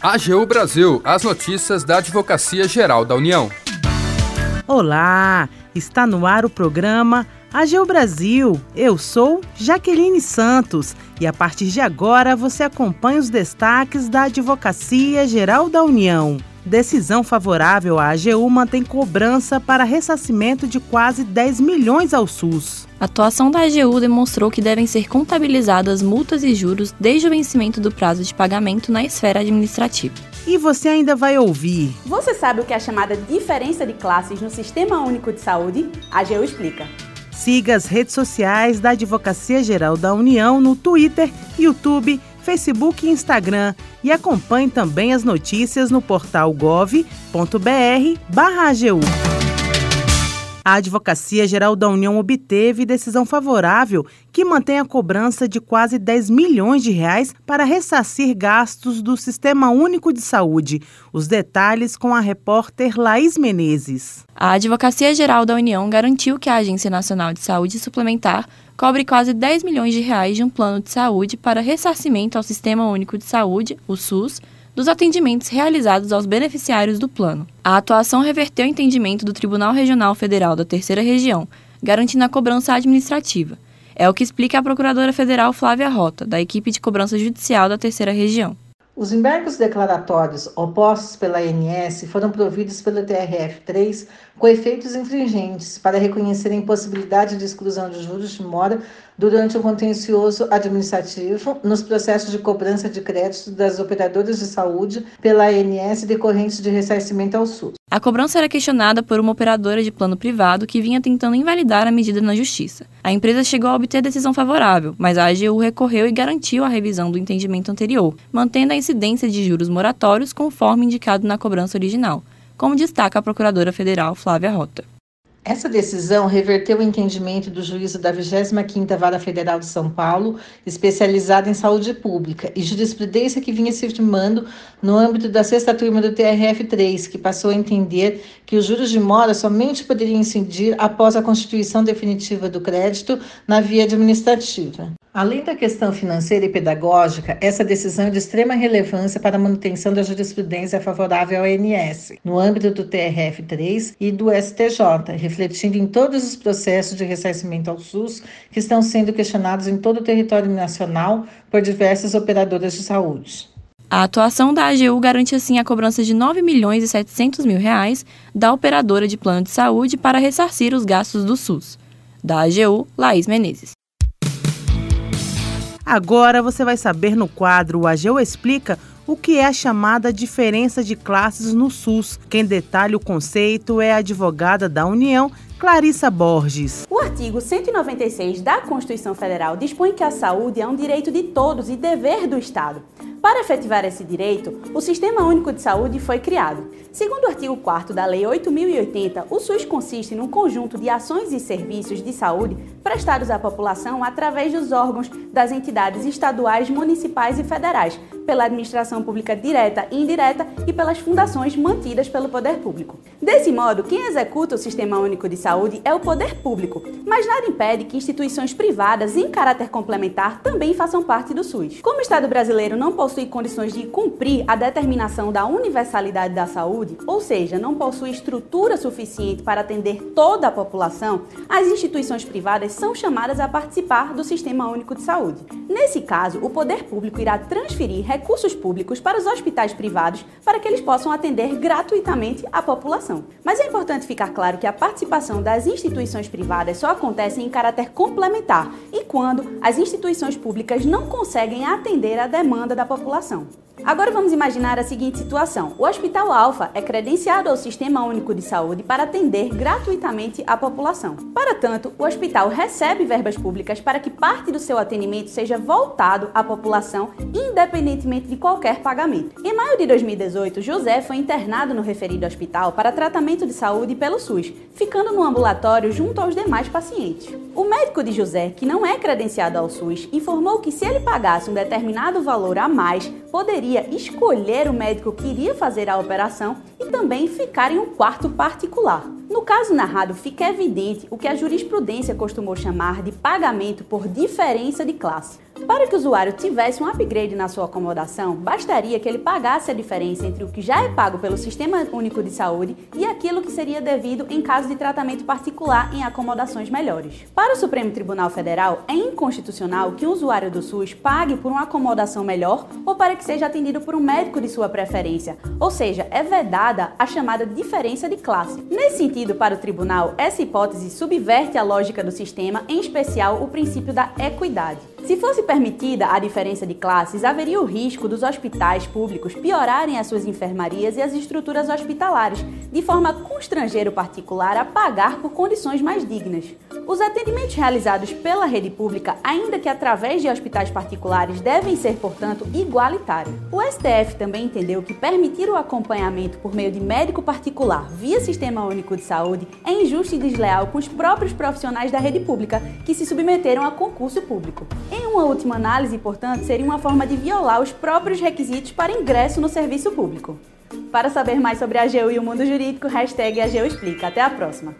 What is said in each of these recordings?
AGU Brasil, as notícias da Advocacia Geral da União. Olá, está no ar o programa AGU Brasil. Eu sou Jaqueline Santos e a partir de agora você acompanha os destaques da Advocacia Geral da União. Decisão favorável à AGU mantém cobrança para ressarcimento de quase 10 milhões ao SUS. A atuação da AGU demonstrou que devem ser contabilizadas multas e juros desde o vencimento do prazo de pagamento na esfera administrativa. E você ainda vai ouvir. Você sabe o que é a chamada diferença de classes no Sistema Único de Saúde? A AGU explica. Siga as redes sociais da Advocacia Geral da União no Twitter, YouTube, Facebook e Instagram e acompanhe também as notícias no portal gov.br/agu. A Advocacia Geral da União obteve decisão favorável que mantém a cobrança de quase 10 milhões de reais para ressarcir gastos do Sistema Único de Saúde. Os detalhes com a repórter Laís Menezes. A Advocacia Geral da União garantiu que a Agência Nacional de Saúde Suplementar cobre quase 10 milhões de reais de um plano de saúde para ressarcimento ao Sistema Único de Saúde, o SUS, dos atendimentos realizados aos beneficiários do plano. A atuação reverteu o entendimento do Tribunal Regional Federal da Terceira Região, garantindo a cobrança administrativa. É o que explica a Procuradora Federal Flávia Rota, da equipe de cobrança judicial da Terceira Região. Os embargos declaratórios opostos pela ANS foram providos pelo TRF3 com efeitos infringentes para reconhecer a impossibilidade de exclusão de juros de mora durante o contencioso administrativo nos processos de cobrança de crédito das operadoras de saúde pela ANS decorrentes de ressarcimento ao SUS. A cobrança era questionada por uma operadora de plano privado que vinha tentando invalidar a medida na justiça. A empresa chegou a obter decisão favorável, mas a AGU recorreu e garantiu a revisão do entendimento anterior, mantendo a incidência de juros moratórios conforme indicado na cobrança original como destaca a Procuradora Federal Flávia Rota. Essa decisão reverteu o entendimento do juízo da 25ª Vara Federal de São Paulo, especializada em saúde pública, e jurisprudência que vinha se firmando no âmbito da sexta turma do TRF3, que passou a entender que os juros de mora somente poderiam incidir após a constituição definitiva do crédito na via administrativa. Além da questão financeira e pedagógica, essa decisão é de extrema relevância para a manutenção da jurisprudência favorável ao ANS, no âmbito do TRF3 e do STJ, refletindo em todos os processos de ressarcimento ao SUS que estão sendo questionados em todo o território nacional por diversas operadoras de saúde. A atuação da AGU garante assim a cobrança de 9 milhões e 700 mil reais da operadora de plano de saúde para ressarcir os gastos do SUS. Da AGU, Laís Menezes. Agora você vai saber no quadro O Ageu Explica o que é a chamada diferença de classes no SUS. Quem detalha o conceito é a advogada da União, Clarissa Borges. O artigo 196 da Constituição Federal dispõe que a saúde é um direito de todos e dever do Estado. Para efetivar esse direito, o Sistema Único de Saúde foi criado. Segundo o artigo 4 da Lei 8080, o SUS consiste num conjunto de ações e serviços de saúde prestados à população através dos órgãos das entidades estaduais, municipais e federais, pela administração pública direta e indireta e pelas fundações mantidas pelo poder público. Desse modo, quem executa o Sistema Único de Saúde é o poder público, mas nada impede que instituições privadas em caráter complementar também façam parte do SUS. Como o Estado brasileiro não possui condições de cumprir a determinação da universalidade da saúde, ou seja, não possui estrutura suficiente para atender toda a população, as instituições privadas são chamadas a participar do Sistema Único de Saúde. Nesse caso, o poder público irá transferir recursos públicos para os hospitais privados para que eles possam atender gratuitamente a população. Mas é importante ficar claro que a participação das instituições privadas só acontece em caráter complementar e quando as instituições públicas não conseguem atender a demanda da população. Agora vamos imaginar a seguinte situação: o Hospital Alfa é credenciado ao Sistema Único de Saúde para atender gratuitamente a população. Para tanto, o hospital recebe verbas públicas para que parte do seu atendimento seja voltado à população, independentemente de qualquer pagamento. Em maio de 2018, José foi internado no referido hospital para tratamento de saúde pelo SUS, ficando no ambulatório junto aos demais pacientes. O médico de José, que não é credenciado ao SUS, informou que se ele pagasse um determinado valor a mais poderia escolher o médico que iria fazer a operação e também ficar em um quarto particular. No caso narrado, fica evidente o que a jurisprudência costumou chamar de pagamento por diferença de classe. Para que o usuário tivesse um upgrade na sua acomodação, bastaria que ele pagasse a diferença entre o que já é pago pelo Sistema Único de Saúde e aquilo que seria devido em caso de tratamento particular em acomodações melhores. Para o Supremo Tribunal Federal, é inconstitucional que o usuário do SUS pague por uma acomodação melhor ou para que seja atendido por um médico de sua preferência, ou seja, é vedada a chamada diferença de classe. Nesse sentido, para o tribunal, essa hipótese subverte a lógica do sistema, em especial o princípio da equidade. Se fosse permitida a diferença de classes, haveria o risco dos hospitais públicos piorarem as suas enfermarias e as estruturas hospitalares, de forma a constranger o particular a pagar por condições mais dignas. Os atendimentos realizados pela rede pública, ainda que através de hospitais particulares, devem ser, portanto, igualitários. O STF também entendeu que permitir o acompanhamento por meio de médico particular via Sistema Único de Saúde é injusto e desleal com os próprios profissionais da rede pública que se submeteram a concurso público. Em uma última análise, portanto, seria uma forma de violar os próprios requisitos para ingresso no serviço público. Para saber mais sobre a AGU e o mundo jurídico, hashtag AGU Explica. Até a próxima!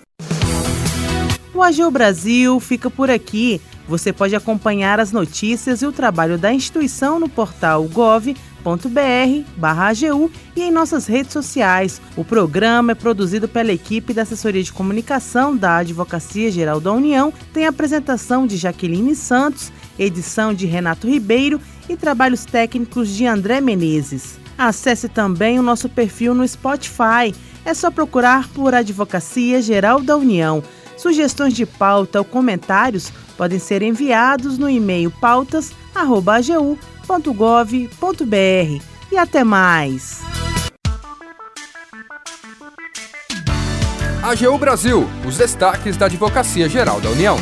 O AGU Brasil fica por aqui. Você pode acompanhar as notícias e o trabalho da instituição no portal gov.br AGU e em nossas redes sociais. O programa é produzido pela equipe da Assessoria de Comunicação da Advocacia Geral da União, tem apresentação de Jaqueline Santos edição de Renato Ribeiro e trabalhos técnicos de André Menezes. Acesse também o nosso perfil no Spotify. É só procurar por Advocacia Geral da União. Sugestões de pauta ou comentários podem ser enviados no e-mail pautas.agu.gov.br. E até mais! AGU Brasil, os destaques da Advocacia Geral da União.